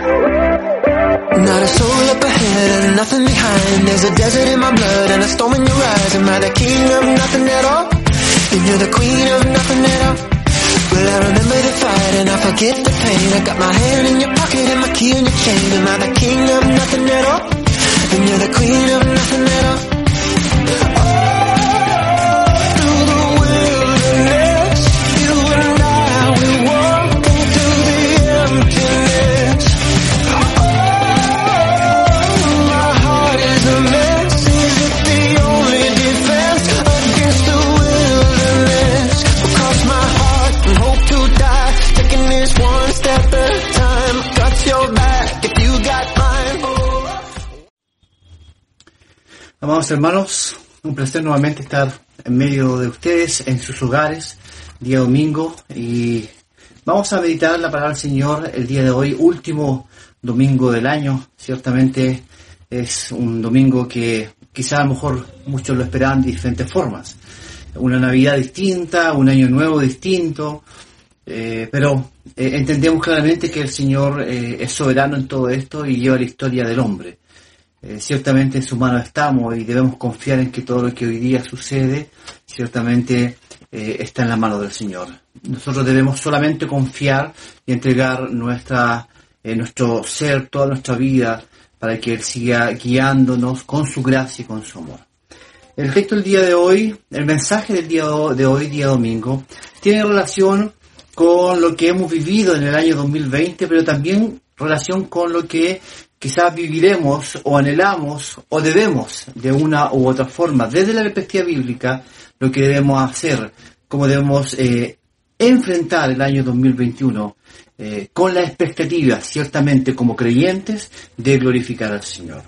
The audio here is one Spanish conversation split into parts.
Not a soul up ahead and nothing behind. There's a desert in my blood and a storm in your eyes. Am I the king of nothing at all? And you're the queen of nothing at all. Well, I remember the fight and I forget the pain. I got my hand in your pocket and my key in your chain. Am I the king of nothing at all? And you're the queen of nothing at all. Amados hermanos, un placer nuevamente estar en medio de ustedes, en sus hogares, día domingo, y vamos a meditar la palabra del Señor el día de hoy, último domingo del año. Ciertamente es un domingo que quizá a lo mejor muchos lo esperaban de diferentes formas. Una Navidad distinta, un año nuevo distinto, eh, pero eh, entendemos claramente que el Señor eh, es soberano en todo esto y lleva la historia del hombre. Eh, ciertamente en su mano estamos y debemos confiar en que todo lo que hoy día sucede ciertamente eh, está en la mano del Señor. Nosotros debemos solamente confiar y entregar nuestra, eh, nuestro ser, toda nuestra vida, para que Él siga guiándonos con su gracia y con su amor. El texto del día de hoy, el mensaje del día de hoy, día domingo, tiene relación con lo que hemos vivido en el año 2020, pero también relación con lo que quizás viviremos o anhelamos o debemos de una u otra forma, desde la perspectiva bíblica, lo que debemos hacer, cómo debemos eh, enfrentar el año 2021 eh, con la expectativa, ciertamente como creyentes, de glorificar al Señor.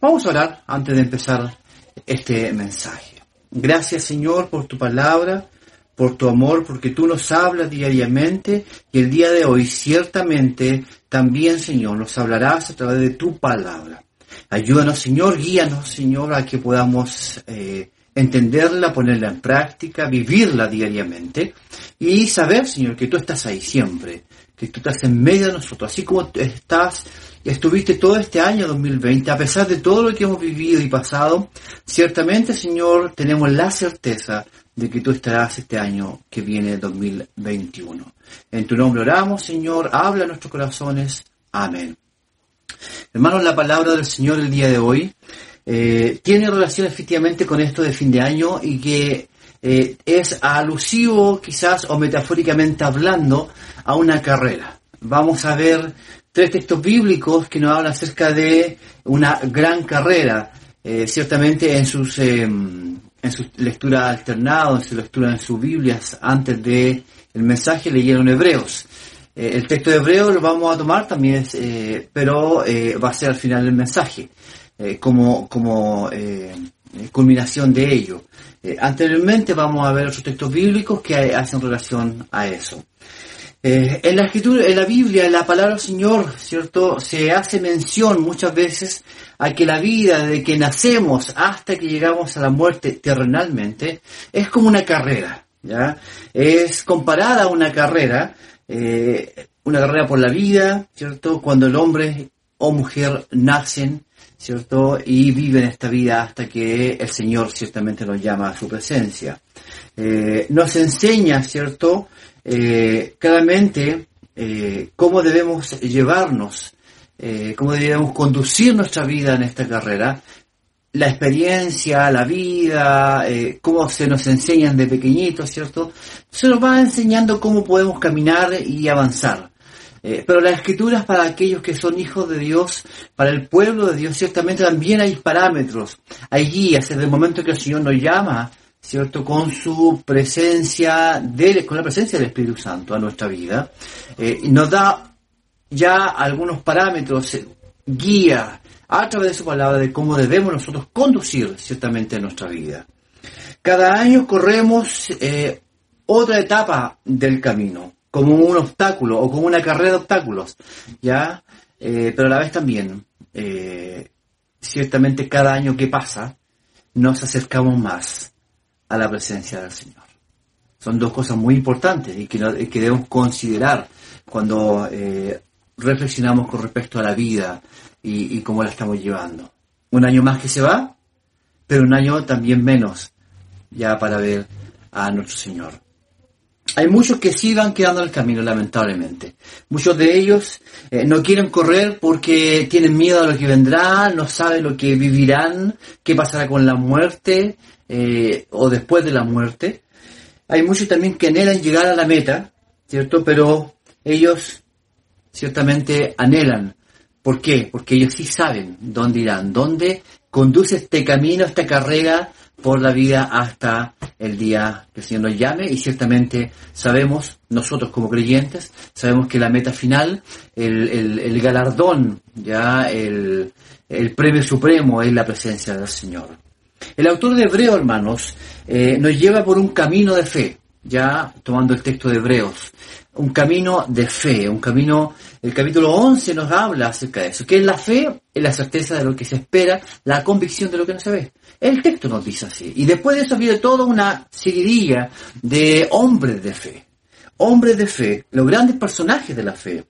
Vamos a orar antes de empezar este mensaje. Gracias Señor por tu palabra, por tu amor, porque tú nos hablas diariamente y el día de hoy ciertamente también Señor nos hablarás a través de tu palabra. Ayúdanos Señor, guíanos Señor a que podamos eh, entenderla, ponerla en práctica, vivirla diariamente y saber Señor que tú estás ahí siempre, que tú estás en medio de nosotros, así como estás estuviste todo este año 2020, a pesar de todo lo que hemos vivido y pasado, ciertamente, Señor, tenemos la certeza de que tú estarás este año que viene 2021. En tu nombre oramos, Señor, habla nuestros corazones. Amén. Hermanos, la palabra del Señor el día de hoy eh, tiene relación efectivamente con esto de fin de año y que eh, es alusivo quizás o metafóricamente hablando a una carrera. Vamos a ver tres textos bíblicos que nos hablan acerca de una gran carrera. Eh, ciertamente en sus, eh, en su lectura alternada, en su lectura en sus Biblias, antes de mensaje leyeron Hebreos. Eh, el texto de Hebreos lo vamos a tomar también, eh, pero eh, va a ser al final del mensaje, como, como culminación de ello. Anteriormente vamos a ver otros textos bíblicos que hacen relación a eso. Eh, en la escritura, en la Biblia, en la palabra Señor, ¿cierto? Se hace mención muchas veces a que la vida, de que nacemos hasta que llegamos a la muerte terrenalmente, es como una carrera, ¿ya? Es comparada a una carrera, eh, una carrera por la vida, ¿cierto? Cuando el hombre o mujer nacen, ¿cierto? Y viven esta vida hasta que el Señor ciertamente los llama a su presencia. Eh, nos enseña, ¿cierto? Eh, claramente eh, cómo debemos llevarnos, eh, cómo debemos conducir nuestra vida en esta carrera, la experiencia, la vida, cómo se nos enseñan de pequeñitos, ¿cierto? Se nos va enseñando cómo podemos caminar y avanzar. Pero las escrituras para aquellos que son hijos de Dios, para el pueblo de Dios, ciertamente también hay parámetros, hay guías, desde el momento que el Señor nos llama, ¿cierto? Con su presencia, de, con la presencia del Espíritu Santo a nuestra vida, eh, nos da ya algunos parámetros, eh, guía a través de su palabra de cómo debemos nosotros conducir ciertamente nuestra vida. Cada año corremos eh, otra etapa del camino, como un obstáculo o como una carrera de obstáculos, ¿ya? Eh, pero a la vez también, ciertamente cada año que pasa, nos acercamos más a la presencia del Señor. Son dos cosas muy importantes y que, que debemos considerar cuando eh, reflexionamos con respecto a la vida y cómo la estamos llevando. Un año más que se va, pero un año también menos ya para ver a nuestro Señor. Hay muchos que sí van quedando en el camino, lamentablemente. Muchos de ellos eh, no quieren correr porque tienen miedo a lo que vendrá, no saben lo que vivirán, qué pasará con la muerte eh, o después de la muerte. Hay muchos también que anhelan llegar a la meta, ¿cierto? Pero ellos ciertamente anhelan. ¿Por qué? Porque ellos sí saben dónde irán, dónde conduce este camino, esta carrera por la vida hasta el día que el Señor nos llame y ciertamente sabemos, nosotros como creyentes, sabemos que la meta final, el, galardón, ya el, el, premio supremo es la presencia del Señor. El autor de Hebreo, hermanos, eh, nos lleva por un camino de fe, ya tomando el texto de Hebreos, un camino de fe, un camino, el capítulo 11 nos habla acerca de eso, que es la fe, es la certeza de lo que se espera, la convicción de lo que no se ve. El texto nos dice así. Y después de eso viene toda una seguidilla de hombres de fe. Hombres de fe, los grandes personajes de la fe.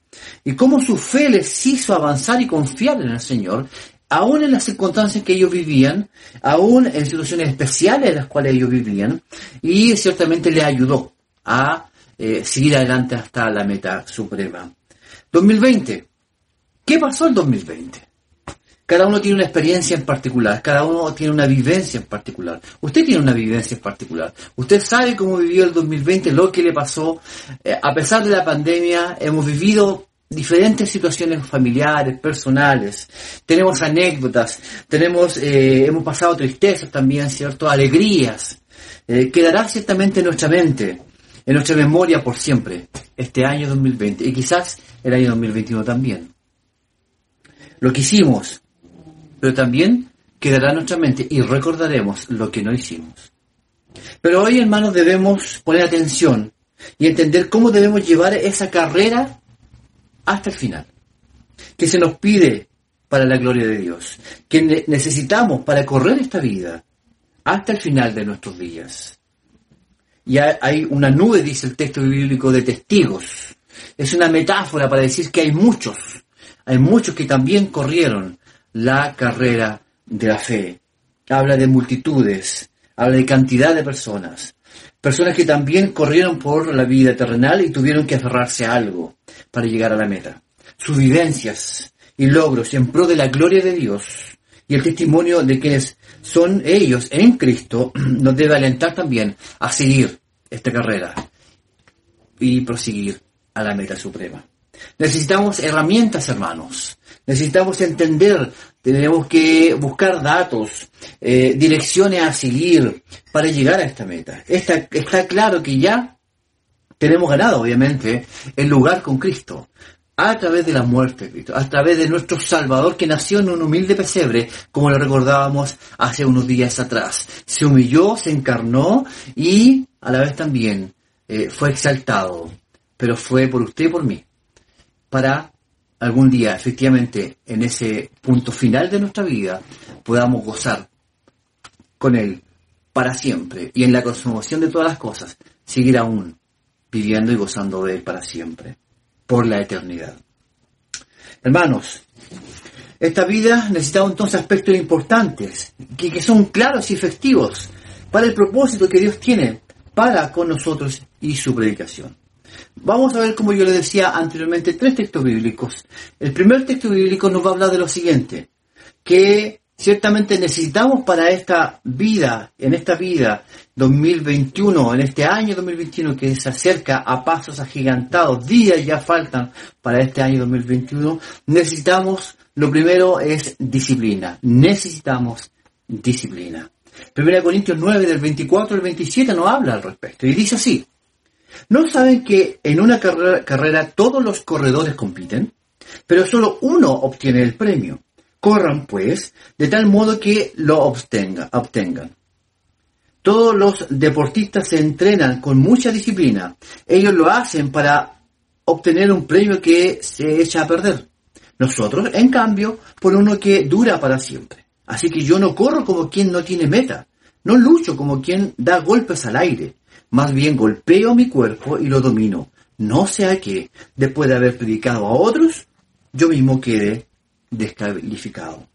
Y cómo su fe les hizo avanzar y confiar en el Señor, aún en las circunstancias que ellos vivían, aún en situaciones especiales en las cuales ellos vivían, y ciertamente le ayudó a eh, seguir adelante hasta la meta suprema. 2020. ¿Qué pasó en 2020? Cada uno tiene una experiencia en particular, cada uno tiene una vivencia en particular. Usted tiene una vivencia en particular. Usted sabe cómo vivió el 2020, lo que le pasó. Eh, a pesar de la pandemia, hemos vivido diferentes situaciones familiares, personales. Tenemos anécdotas, tenemos, eh, hemos pasado tristezas también, ¿cierto? Alegrías. Quedará ciertamente en nuestra mente, en nuestra memoria por siempre, este año 2020 y quizás el año 2021 también. Lo que hicimos, pero también quedará en nuestra mente y recordaremos lo que no hicimos. Pero hoy, hermanos, debemos poner atención y entender cómo debemos llevar esa carrera hasta el final, que se nos pide para la gloria de Dios, que necesitamos para correr esta vida hasta el final de nuestros días. Y hay una nube, dice el texto bíblico, de testigos. Es una metáfora para decir que hay muchos, hay muchos que también corrieron la carrera de la fe. Habla de multitudes, habla de cantidad de personas. Personas que también corrieron por la vida terrenal y tuvieron que aferrarse a algo para llegar a la meta. Sus vivencias y logros en pro de la gloria de Dios y el testimonio de quienes son ellos en Cristo nos debe alentar también a seguir esta carrera y proseguir a la meta suprema. Necesitamos herramientas, hermanos. Necesitamos entender, tenemos que buscar datos, eh, direcciones a seguir para llegar a esta meta. Está, está claro que ya tenemos ganado, obviamente, el lugar con Cristo a través de la muerte de Cristo, a través de nuestro Salvador que nació en un humilde pesebre, como lo recordábamos hace unos días atrás. Se humilló, se encarnó y a la vez también eh, fue exaltado, pero fue por usted y por mí para algún día, efectivamente, en ese punto final de nuestra vida, podamos gozar con Él para siempre. Y en la consumación de todas las cosas, seguir aún viviendo y gozando de Él para siempre, por la eternidad. Hermanos, esta vida necesita entonces aspectos importantes, que, que son claros y efectivos para el propósito que Dios tiene para con nosotros y su predicación. Vamos a ver, como yo le decía anteriormente, tres textos bíblicos. El primer texto bíblico nos va a hablar de lo siguiente, que ciertamente necesitamos para esta vida, en esta vida 2021, en este año 2021 que se acerca a pasos agigantados, días ya faltan para este año 2021, necesitamos, lo primero es disciplina, necesitamos disciplina. 1 Corintios 9 del 24 al 27 nos habla al respecto y dice así, ¿No saben que en una carrera, todos los corredores compiten? Pero solo uno obtiene el premio. Corran, pues, de tal modo que lo obtengan. Todos los deportistas se entrenan con mucha disciplina. Ellos lo hacen para obtener un premio que se echa a perder. Nosotros, en cambio, por uno que dura para siempre. Así que yo no corro como quien no tiene meta. No lucho como quien da golpes al aire. Más bien golpeo mi cuerpo y lo domino, no sea que, después de haber predicado a otros, yo mismo quede descalificado.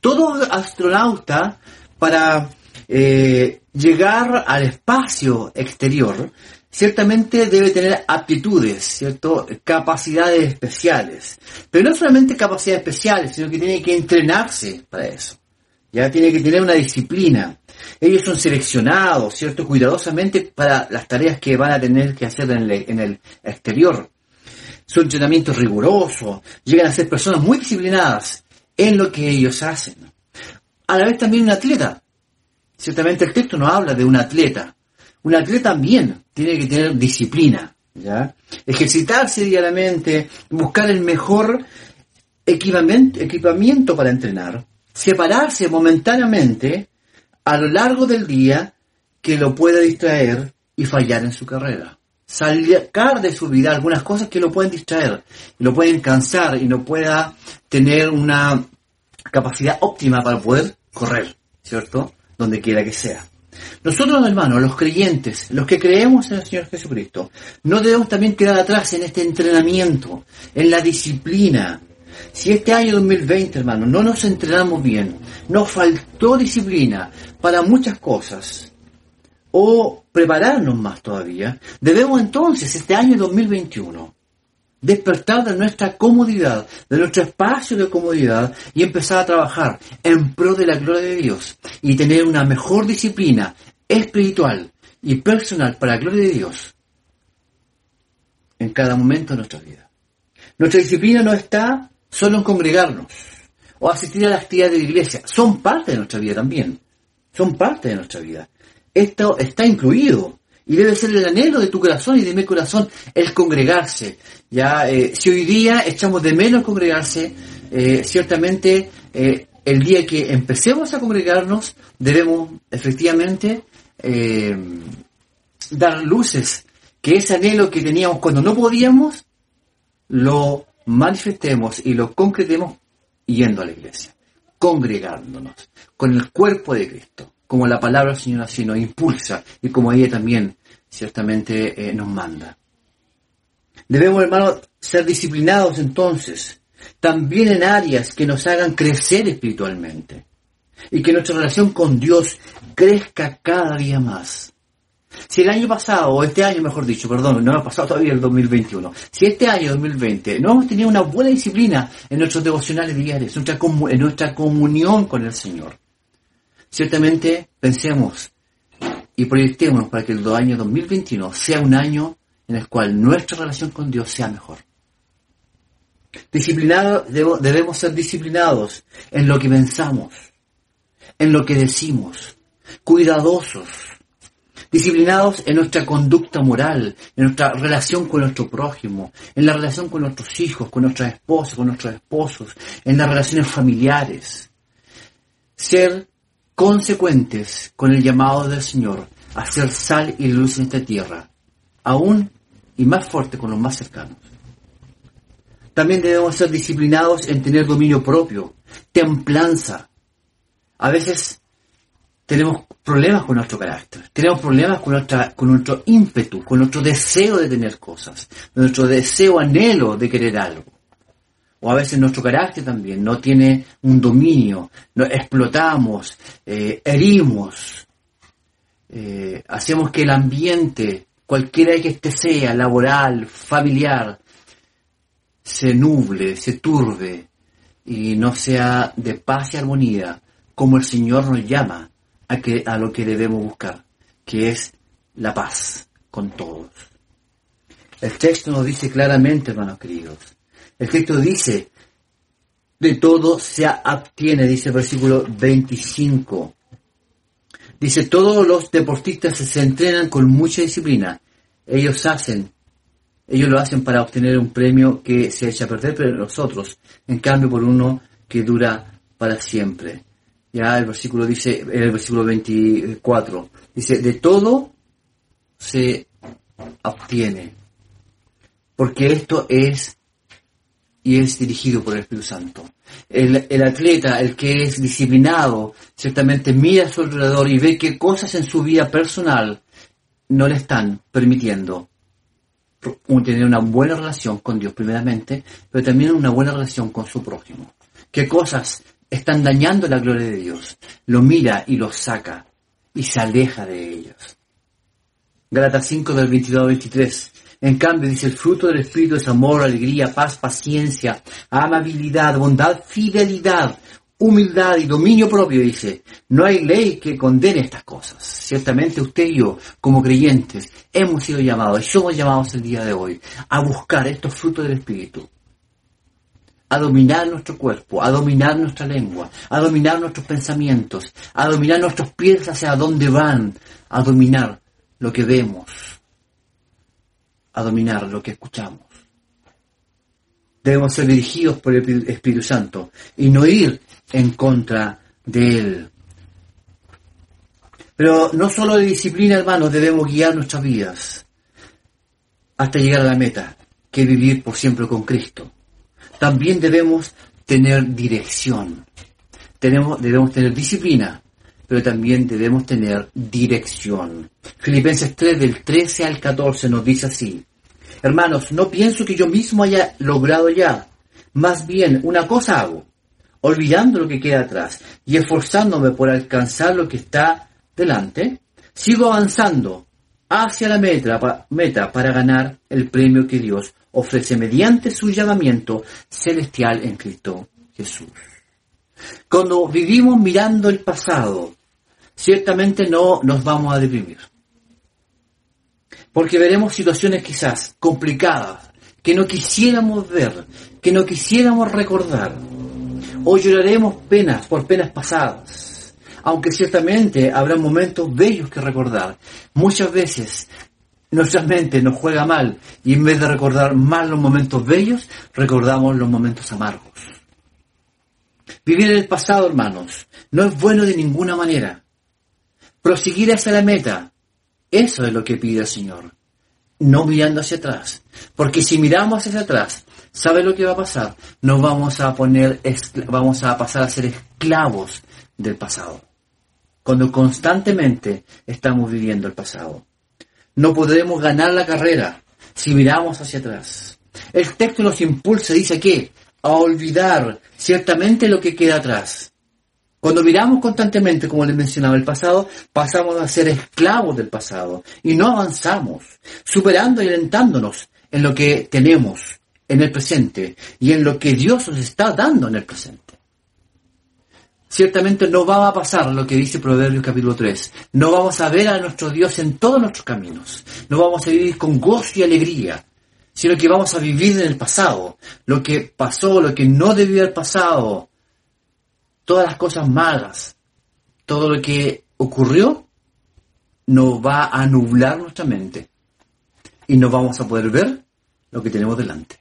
Todo astronauta para eh, llegar al espacio exterior ciertamente debe tener aptitudes, ¿cierto? Capacidades especiales. Pero no solamente capacidades especiales, sino que tiene que entrenarse para eso. Ya tiene que tener una disciplina. Ellos son seleccionados, ¿cierto? Cuidadosamente para las tareas que van a tener que hacer en el, en el exterior. Su entrenamiento es riguroso, llegan a ser personas muy disciplinadas en lo que ellos hacen. A la vez también un atleta. Ciertamente el texto no habla de un atleta. Un atleta también tiene que tener disciplina, ¿ya? Ejercitarse diariamente, buscar el mejor equipamiento, equipamiento para entrenar, separarse momentáneamente a lo largo del día que lo pueda distraer y fallar en su carrera sacar de su vida algunas cosas que lo pueden distraer, lo pueden cansar y no pueda tener una capacidad óptima para poder correr, ¿cierto? Donde quiera que sea. Nosotros, hermanos, los creyentes, los que creemos en el Señor Jesucristo, no debemos también quedar atrás en este entrenamiento, en la disciplina. Si este año 2020, hermanos, no nos entrenamos bien, nos faltó disciplina para muchas cosas, o prepararnos más todavía, debemos entonces, este año 2021, despertar de nuestra comodidad, de nuestro espacio de comodidad y empezar a trabajar en pro de la gloria de Dios y tener una mejor disciplina espiritual y personal para la gloria de Dios en cada momento de nuestra vida. Nuestra disciplina no está solo en congregarnos o asistir a las actividades de la iglesia, son parte de nuestra vida también, son parte de nuestra vida. Esto está incluido y debe ser el anhelo de tu corazón y de mi corazón el congregarse. Ya, eh, si hoy día echamos de menos congregarse, eh, ciertamente eh, el día que empecemos a congregarnos debemos efectivamente dar luces que ese anhelo que teníamos cuando no podíamos lo manifestemos y lo concretemos yendo a la iglesia, congregándonos con el cuerpo de Cristo como la palabra del Señor así nos impulsa y como ella también ciertamente eh, nos manda. Debemos, hermanos, ser disciplinados entonces, también en áreas que nos hagan crecer espiritualmente y que nuestra relación con Dios crezca cada día más. Si el año pasado, o este año mejor dicho, perdón, no ha pasado todavía el 2021, si este año 2020 no hemos tenido una buena disciplina en nuestros devocionales diarios, en nuestra comunión con el Señor, Ciertamente pensemos y proyectémonos para que el año 2021 sea un año en el cual nuestra relación con Dios sea mejor. Disciplinados, debemos ser disciplinados en lo que pensamos, en lo que decimos, cuidadosos, disciplinados en nuestra conducta moral, en nuestra relación con nuestro prójimo, en la relación con nuestros hijos, con nuestras esposas, con nuestros esposos, en las relaciones familiares. Ser consecuentes con el llamado del Señor a ser sal y luz en esta tierra, aún y más fuerte con los más cercanos. También debemos ser disciplinados en tener dominio propio, templanza. A veces tenemos problemas con nuestro carácter, tenemos problemas con, nuestra, con nuestro ímpetu, con nuestro deseo de tener cosas, nuestro deseo, anhelo de querer algo o a veces nuestro carácter también no tiene un dominio, lo explotamos, eh, herimos, eh, hacemos que el ambiente, cualquiera que este sea, laboral, familiar, se nuble, se turbe y no sea de paz y armonía, como el Señor nos llama a, que, a lo que debemos buscar, que es la paz con todos. El texto nos dice claramente, hermanos queridos, el texto dice, de todo se abstiene, dice el versículo 25. Dice, todos los deportistas se entrenan con mucha disciplina. Ellos hacen, ellos lo hacen para obtener un premio que se echa a perder, pero nosotros, en cambio, por uno que dura para siempre. Ya el versículo dice, el versículo 24, dice, de todo se obtiene. Porque esto es y es dirigido por el Espíritu Santo. El, atleta, el que es disciplinado, ciertamente mira a su alrededor y ve qué cosas en su vida personal no le están permitiendo tener una buena relación con Dios primeramente, pero también una buena relación con su prójimo. ¿Qué cosas están dañando la gloria de Dios? Lo mira y lo saca y se aleja de ellos. Galatas 5 del 22 al 23. En cambio, dice, el fruto del Espíritu es amor, alegría, paz, paciencia, amabilidad, bondad, fidelidad, humildad y dominio propio, dice. No hay ley que condene estas cosas. Ciertamente usted y yo, como creyentes, hemos sido llamados y somos llamados el día de hoy a buscar estos frutos del Espíritu. A dominar nuestro cuerpo, a dominar nuestra lengua, a dominar nuestros pensamientos, a dominar nuestros pies hacia dónde van, a dominar lo que vemos, a dominar lo que escuchamos. Debemos ser dirigidos por el Espíritu Santo y no ir en contra de Él. Pero no solo de disciplina, hermanos, debemos guiar nuestras vidas hasta llegar a la meta, que es vivir por siempre con Cristo. También debemos tener dirección. Tenemos, debemos tener disciplina, pero también debemos tener dirección. Filipenses 3 del 13 al 14 nos dice así, Hermanos, no pienso que yo mismo haya logrado ya, más bien una cosa hago, olvidando lo que queda atrás y esforzándome por alcanzar lo que está delante, sigo avanzando hacia la meta, para ganar el premio que Dios ofrece mediante su llamamiento celestial en Cristo Jesús. Cuando vivimos mirando el pasado, ciertamente no nos vamos a deprimir. Porque veremos situaciones quizás complicadas, que no quisiéramos ver, que no quisiéramos recordar. O lloraremos penas por penas pasadas. Aunque ciertamente habrá momentos bellos que recordar. Muchas veces nuestra mente nos juega mal y en vez de recordar más los momentos bellos, recordamos los momentos amargos. Vivir en el pasado, hermanos, no es bueno de ninguna manera. Proseguir hacia la meta. Eso es lo que pide el Señor. No mirando hacia atrás. Porque si miramos hacia atrás, ¿sabe lo que va a pasar? Nos vamos a poner, vamos a pasar a ser esclavos del pasado. Cuando constantemente estamos viviendo el pasado. No podremos ganar la carrera si miramos hacia atrás. El texto nos impulsa, dice que, a olvidar ciertamente lo que queda atrás cuando miramos constantemente, como les mencionaba, el pasado, pasamos a ser esclavos del pasado y no avanzamos, superando y alentándonos en lo que tenemos en el presente y en lo que Dios nos está dando en el presente. Ciertamente no va a pasar lo que dice Proverbios capítulo 3. No vamos a ver a nuestro Dios en todos nuestros caminos. No vamos a vivir con gozo y alegría, sino que vamos a vivir en el pasado. Lo que pasó, lo que no debió haber pasado, todas las cosas malas, todo lo que ocurrió, nos va a nublar nuestra mente y no vamos a poder ver lo que tenemos delante,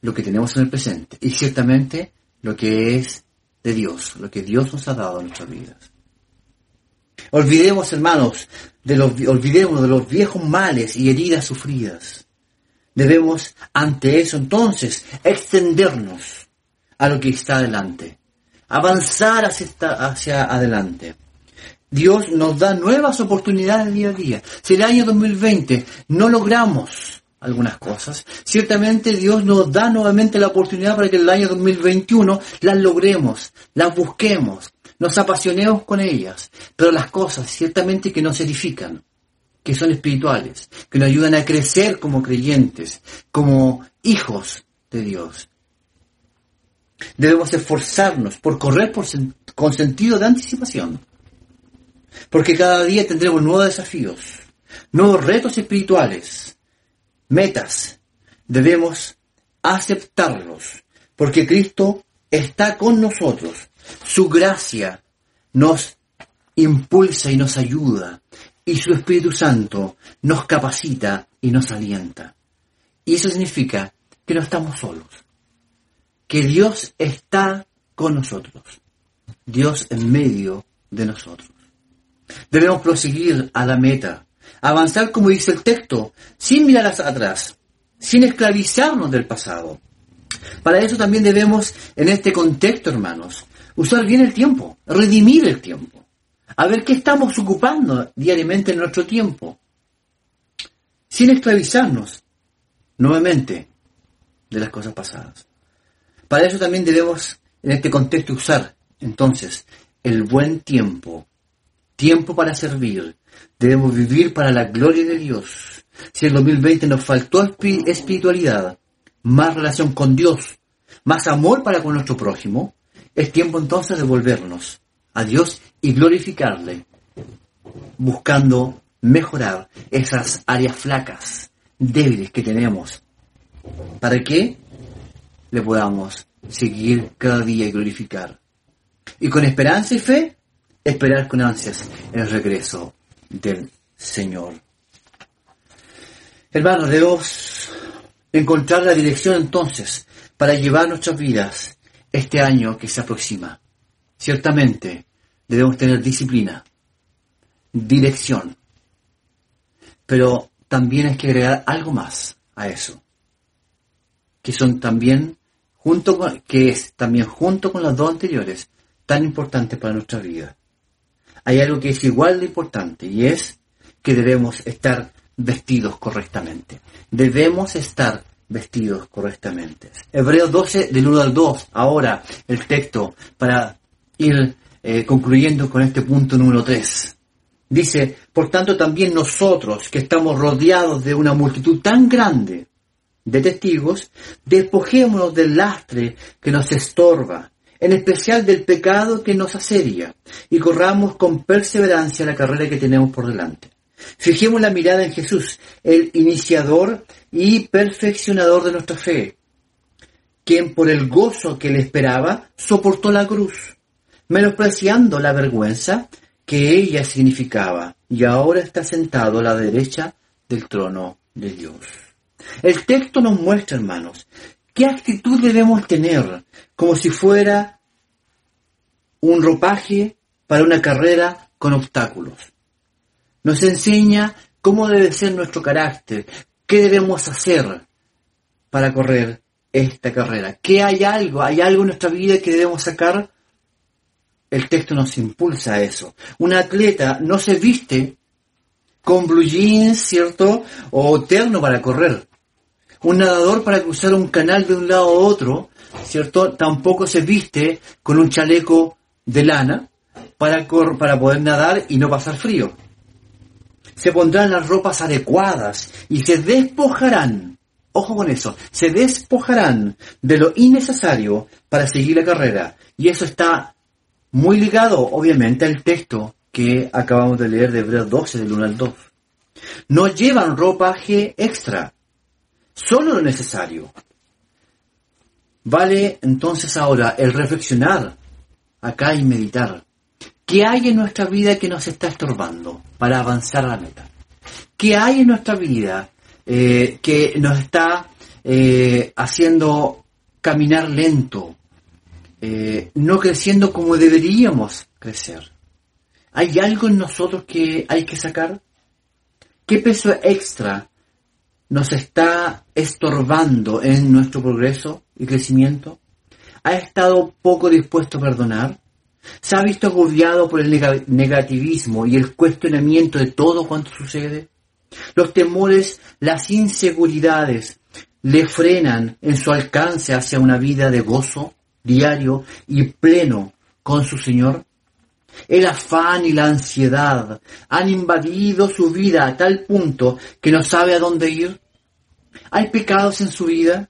lo que tenemos en el presente y ciertamente lo que es de Dios, lo que Dios nos ha dado en nuestras vidas. Olvidemos, hermanos, de los, olvidemos de los viejos males y heridas sufridas. Debemos, ante eso entonces, extendernos a lo que está delante avanzar hacia, hacia adelante. Dios nos da nuevas oportunidades día a día. Si el año 2020 no logramos algunas cosas, ciertamente Dios nos da nuevamente la oportunidad para que el año 2021 las logremos, las busquemos, nos apasionemos con ellas. Pero las cosas ciertamente que nos edifican, que son espirituales, que nos ayudan a crecer como creyentes, como hijos de Dios. Debemos esforzarnos por correr con sentido de anticipación. Porque cada día tendremos nuevos desafíos, nuevos retos espirituales, metas. Debemos aceptarlos, porque Cristo está con nosotros. Su gracia nos impulsa y nos ayuda, y su Espíritu Santo nos capacita y nos alienta. Y eso significa que no estamos solos que Dios está con nosotros. Dios en medio de nosotros. Debemos proseguir a la meta, avanzar como dice el texto, sin mirar atrás, sin esclavizarnos del pasado. Para eso también debemos, en este contexto, hermanos, usar bien el tiempo, redimir el tiempo, a ver qué estamos ocupando diariamente en nuestro tiempo. sin esclavizarnos nuevamente de las cosas pasadas. Para eso también debemos, en este contexto, usar entonces el buen tiempo, tiempo para servir. Debemos vivir para la gloria de Dios. Si en 2020 nos faltó espiritualidad, más relación con Dios, más amor para con nuestro prójimo, es tiempo entonces de volvernos a Dios y glorificarle, buscando mejorar esas áreas flacas, débiles que tenemos, para que le podamos seguir cada día y glorificar. Y con esperanza y fe, esperar con ansias el regreso del Señor. Hermanos, debemos encontrar la dirección entonces para llevar nuestras vidas este año que se aproxima. Ciertamente debemos tener disciplina, dirección, pero también hay que agregar algo más a eso, que son también junto con, que es también junto con las dos anteriores tan importantes para nuestra vida. Hay algo que es igual de importante y es que debemos estar vestidos correctamente. Debemos estar vestidos correctamente. Hebreos 12, del 1 al 2, ahora el texto para ir eh, concluyendo con este punto número 3. Dice, por tanto también nosotros que estamos rodeados de una multitud tan grande de testigos, despojémonos del lastre que nos estorba, en especial del pecado que nos asedia, y corramos con perseverancia la carrera que tenemos por delante. Fijemos la mirada en Jesús, el iniciador y perfeccionador de nuestra fe, quien por el gozo que le esperaba soportó la cruz, menospreciando la vergüenza que ella significaba, y ahora está sentado a la derecha del trono de Dios. El texto nos muestra, hermanos, qué actitud debemos tener, como si fuera un ropaje para una carrera con obstáculos. Nos enseña cómo debe ser nuestro carácter, qué debemos hacer para correr esta carrera. ¿Qué hay algo? ¿Hay algo en nuestra vida que debemos sacar? El texto nos impulsa a eso. Un atleta no se viste con blue jeans, ¿cierto? O terno para correr. Un nadador para cruzar un canal de un lado a otro, ¿cierto? Tampoco se viste con un chaleco de lana para, para poder nadar y no pasar frío se pondrán las ropas adecuadas y se despojarán, ojo con eso, se despojarán de lo innecesario para seguir la carrera. Y eso está muy ligado, obviamente, al texto que acabamos de leer de Hebreos 12, del 1 al 2. No llevan ropaje extra, solo lo necesario. Vale entonces ahora el reflexionar acá y meditar. ¿Qué hay en nuestra vida que nos está estorbando para avanzar a la meta? ¿Qué hay en nuestra vida eh, que nos está eh, haciendo caminar lento, eh, no creciendo como deberíamos crecer? ¿Hay algo en nosotros que hay que sacar? ¿Qué peso extra nos está estorbando en nuestro progreso y crecimiento? ¿Ha estado poco dispuesto a perdonar? ¿Se ha visto agobiado por el negativismo y el cuestionamiento de todo cuanto sucede? Los temores, las inseguridades le frenan en su alcance hacia una vida de gozo diario y pleno con su Señor. El afán y la ansiedad han invadido su vida a tal punto que no sabe a dónde ir. Hay pecados en su vida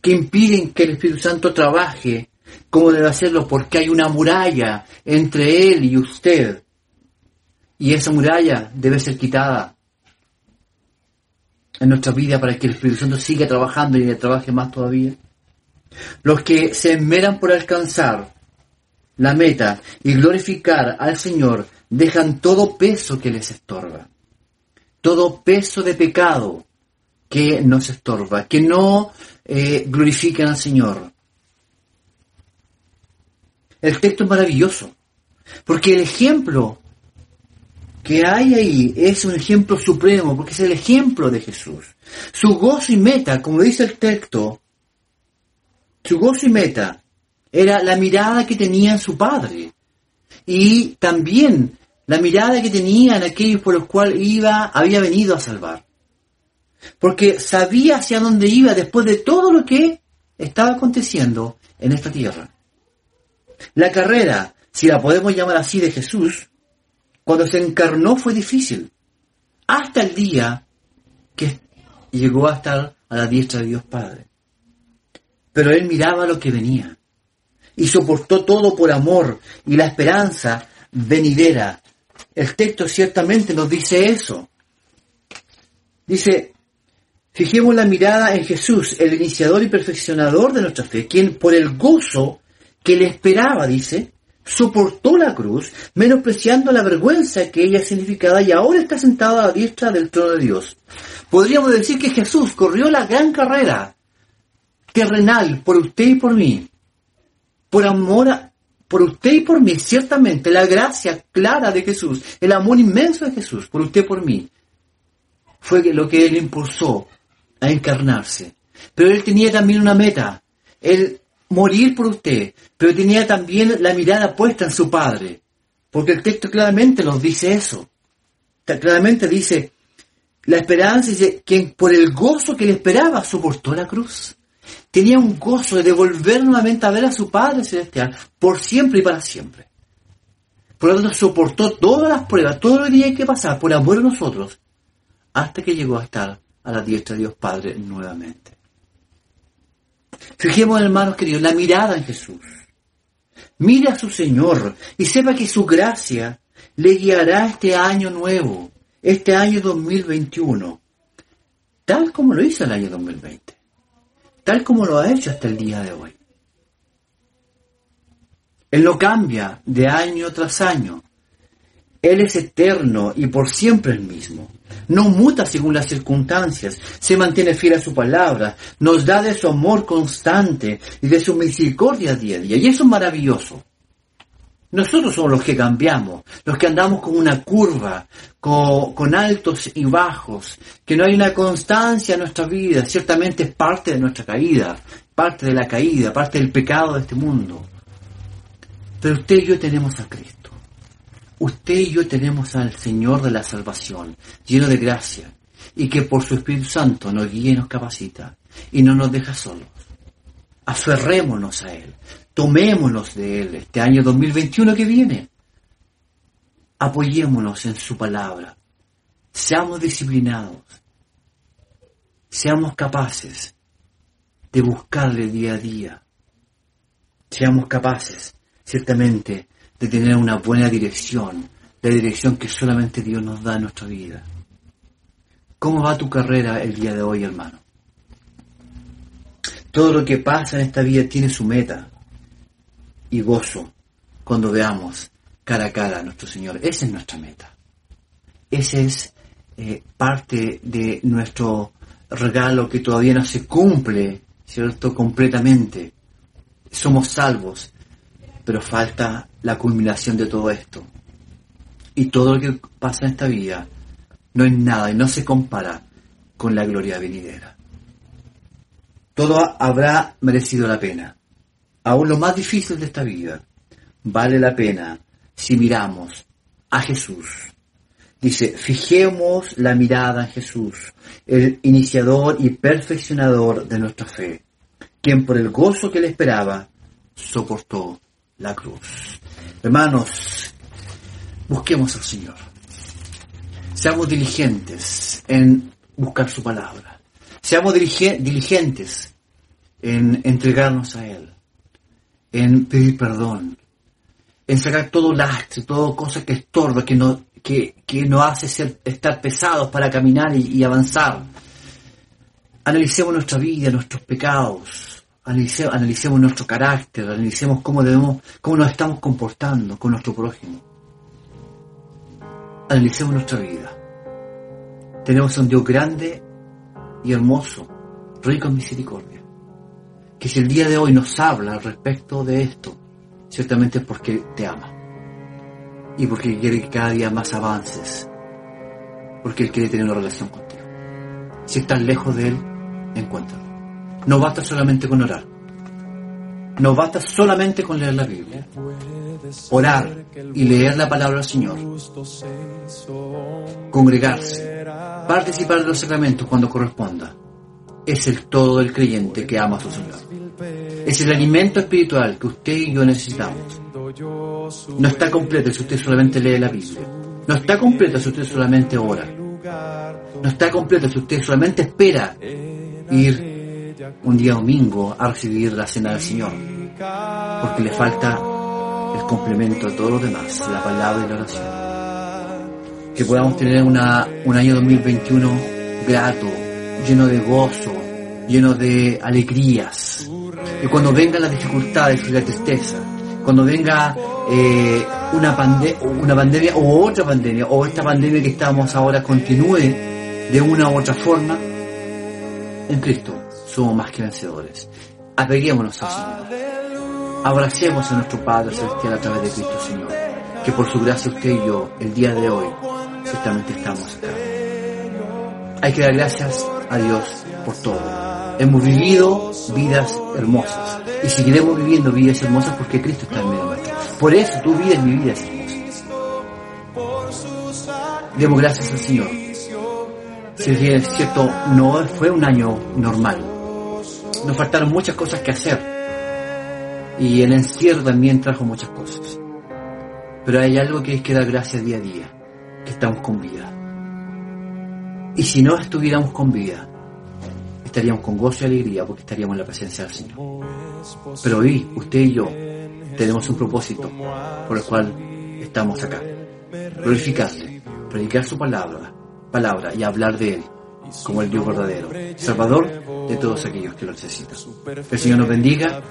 que impiden que el Espíritu Santo trabaje cómo debe hacerlo, porque hay una muralla entre él y usted. Y esa muralla debe ser quitada en nuestra vida para que el Espíritu Santo siga trabajando y trabaje más todavía. Los que se esmeran por alcanzar la meta y glorificar al Señor dejan todo peso que les estorba, todo peso de pecado que nos estorba, que no eh, glorifican al Señor. El texto es maravilloso, porque el ejemplo que hay ahí es un ejemplo supremo, porque es el ejemplo de Jesús. Su gozo y meta, como dice el texto, su gozo y meta era la mirada que tenía en su Padre y también la mirada que tenía en aquellos por los cuales iba, había venido a salvar. porque sabía hacia dónde iba después de todo lo que estaba aconteciendo en esta tierra. La carrera, si la podemos llamar así, de Jesús, cuando se encarnó fue difícil, hasta el día que llegó a estar a la diestra de Dios Padre. Pero él miraba lo que venía y soportó todo por amor y la esperanza venidera. El texto ciertamente nos dice eso. Dice, fijemos la mirada en Jesús, el iniciador y perfeccionador de nuestra fe, quien por el gozo que le esperaba, dice, soportó la cruz, menospreciando la vergüenza que ella significaba y ahora está sentado a la diestra del trono de Dios. Podríamos decir que Jesús corrió la gran carrera terrenal por usted y por mí, por amor a, por usted y por mí, ciertamente la gracia clara de Jesús, el amor inmenso de Jesús por usted y por mí, fue lo que él impulsó a encarnarse. Pero él tenía también una meta, el morir por usted, pero tenía también la mirada puesta en su Padre, porque el texto claramente nos dice eso. Claramente dice, la esperanza dice, quien por el gozo que le esperaba soportó la cruz. Tenía un gozo de devolver nuevamente a ver a su Padre Celestial por siempre y para siempre. Por lo tanto, soportó todas las pruebas, todo lo que tenía que pasar por amor a nosotros, hasta que llegó a estar a la diestra de Dios Padre nuevamente. Fijemos, hermanos queridos, la mirada en Jesús. Mire a su Señor y sepa que su gracia le guiará este año nuevo, este año 2021, tal como lo hizo el año 2020, tal como lo ha hecho hasta el día de hoy. Él no cambia de año tras año. Él es eterno y por siempre el mismo. No muta según las circunstancias, se mantiene fiel a su palabra, nos da de su amor constante y de su misericordia día a día. Y eso es maravilloso. Nosotros somos los que cambiamos, los que andamos con una curva, con, altos y bajos, que no hay una constancia en nuestra vida, ciertamente es parte de nuestra caída, parte de la caída, parte del pecado de este mundo. Pero usted y yo tenemos a Cristo. Usted y yo tenemos al Señor de la salvación, lleno de gracia, y que por su Espíritu Santo nos guía y nos capacita, y no nos deja solos. Aferrémonos a Él, tomémonos de Él este año 2021 que viene. Apoyémonos en su palabra. Seamos disciplinados. Seamos capaces de buscarle día a día. Seamos capaces, ciertamente, de tener una buena dirección, la dirección que solamente Dios nos da en nuestra vida. ¿Cómo va tu carrera el día de hoy, hermano? Todo lo que pasa en esta vida tiene su meta y gozo cuando veamos cara a cara a nuestro Señor. Esa es nuestra meta. Ese es eh, parte de nuestro regalo que todavía no se cumple, ¿cierto? Completamente. Somos salvos, pero falta la culminación de todo esto. Y todo lo que pasa en esta vida no es nada y no se compara con la gloria venidera. Todo habrá merecido la pena aún lo más difícil de esta vida, vale la pena si miramos a Jesús. Dice, fijemos la mirada en Jesús, el iniciador y perfeccionador de nuestra fe, quien por el gozo que le esperaba soportó la cruz. Hermanos, busquemos al Señor. Seamos diligentes en buscar su palabra. Seamos diligentes en entregarnos a Él en pedir perdón, en sacar todo lastre, todo cosa que estorba, que no, que, que nos hace ser, estar pesados para caminar y, avanzar. Analicemos nuestra vida, nuestros pecados, analicemos, analicemos nuestro carácter, analicemos cómo debemos, cómo nos estamos comportando con nuestro prójimo. Analicemos nuestra vida. Tenemos un Dios grande y hermoso, rico en misericordia que si el día de hoy nos habla al respecto de esto, ciertamente es porque te ama. Y porque quiere que cada día más avances. Porque Él quiere tener una relación contigo. Si estás lejos de Él, encuéntralo. No basta solamente con orar. No basta solamente con leer la Biblia. Orar y leer la palabra del Señor. Congregarse. participar de los sacramentos cuando corresponda. Es el todo del creyente que ama a su Señor. Es el alimento espiritual que usted y yo necesitamos. No está completo si usted solamente lee la Biblia. No está completo si usted solamente ora. No está completo si usted solamente espera ir un día domingo a recibir la cena del Señor. Porque le falta el complemento a todos los demás, la palabra y la oración. Que podamos tener una, un año 2021 grato, lleno de gozo, lleno de alegrías. Y cuando vengan las dificultades y la tristeza, cuando venga eh, una, pande una pandemia o otra pandemia, o esta pandemia que estamos ahora continúe de una u otra forma, en Cristo somos más que vencedores. Apeguémonos al Señor. Abracemos a nuestro Padre Celestial a través de Cristo Señor. Que por su gracia usted y yo, el día de hoy, ciertamente estamos acá. Hay que dar gracias a Dios por todo hemos vivido vidas hermosas. Y seguiremos viviendo vidas hermosas porque Cristo está en medio nuestro. Por eso tu vida es mi vida es hermosa. Demos gracias al Señor. Si es cierto, no fue un año normal. Nos faltaron muchas cosas que hacer. Y el encierro también trajo muchas cosas. Pero hay algo que hay que dar gracias día a día, que estamos con vida. Y si no estuviéramos con vida, estaríamos con gozo y alegría porque estaríamos en la presencia del Señor. Pero hoy, usted y yo, tenemos un propósito por el cual estamos acá. Glorificarle, predicar su palabra, palabra y hablar de Él como el Dios verdadero, Salvador de todos aquellos que lo necesitan. Que el Señor nos bendiga,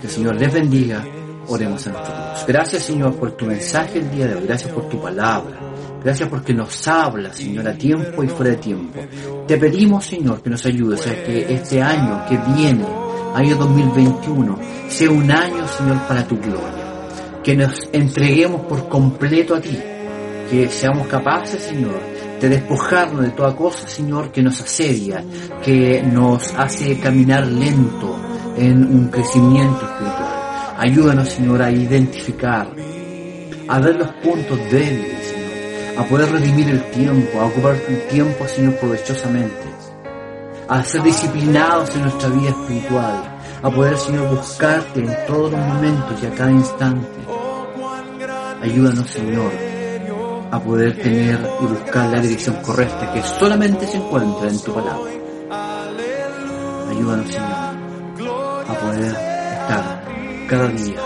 que el Señor les bendiga. Oremos a nuestro Dios. Gracias Señor por tu mensaje el día de hoy, gracias por tu palabra. Gracias porque nos habla, Señor, a tiempo y fuera de tiempo. Te pedimos, Señor, que nos ayudes a que este año que viene, año 2021, sea un año, Señor, para tu gloria. Que nos entreguemos por completo a ti. Que seamos capaces, Señor, de despojarnos de toda cosa, Señor, que nos asedia, que nos hace caminar lento en un crecimiento espiritual. Ayúdanos, Señor, a identificar, a ver los puntos débiles a poder redimir el tiempo, a ocupar el tiempo, Señor, provechosamente, a ser disciplinados en nuestra vida espiritual, a poder, Señor, buscarte en todos los momentos y a cada instante. Ayúdanos, Señor, a poder tener y buscar la dirección correcta que solamente se encuentra en tu palabra. Ayúdanos, Señor, a poder estar cada día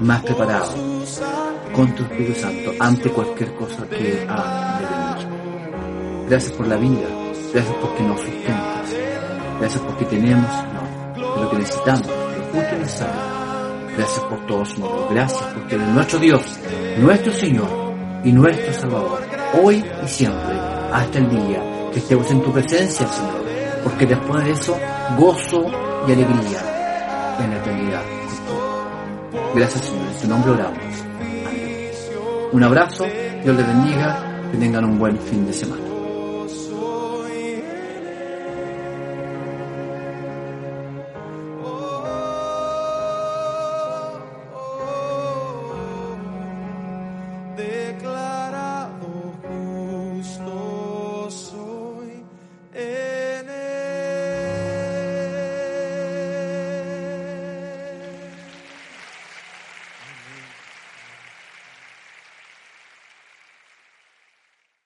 más preparados con tu Espíritu Santo ante cualquier cosa que ha de venir. Gracias por la vida, gracias porque nos sustentas, gracias porque tenemos lo que necesitamos, lo justo necesario. Gracias por todo, Señor. Gracias porque eres nuestro Dios, nuestro Señor y nuestro Salvador, hoy y siempre, hasta el día que estemos en tu presencia, Señor, porque después de eso, gozo y alegría en la eternidad. Gracias, Señor. En tu nombre oramos. Un abrazo, Dios les bendiga, que tengan un buen fin de semana.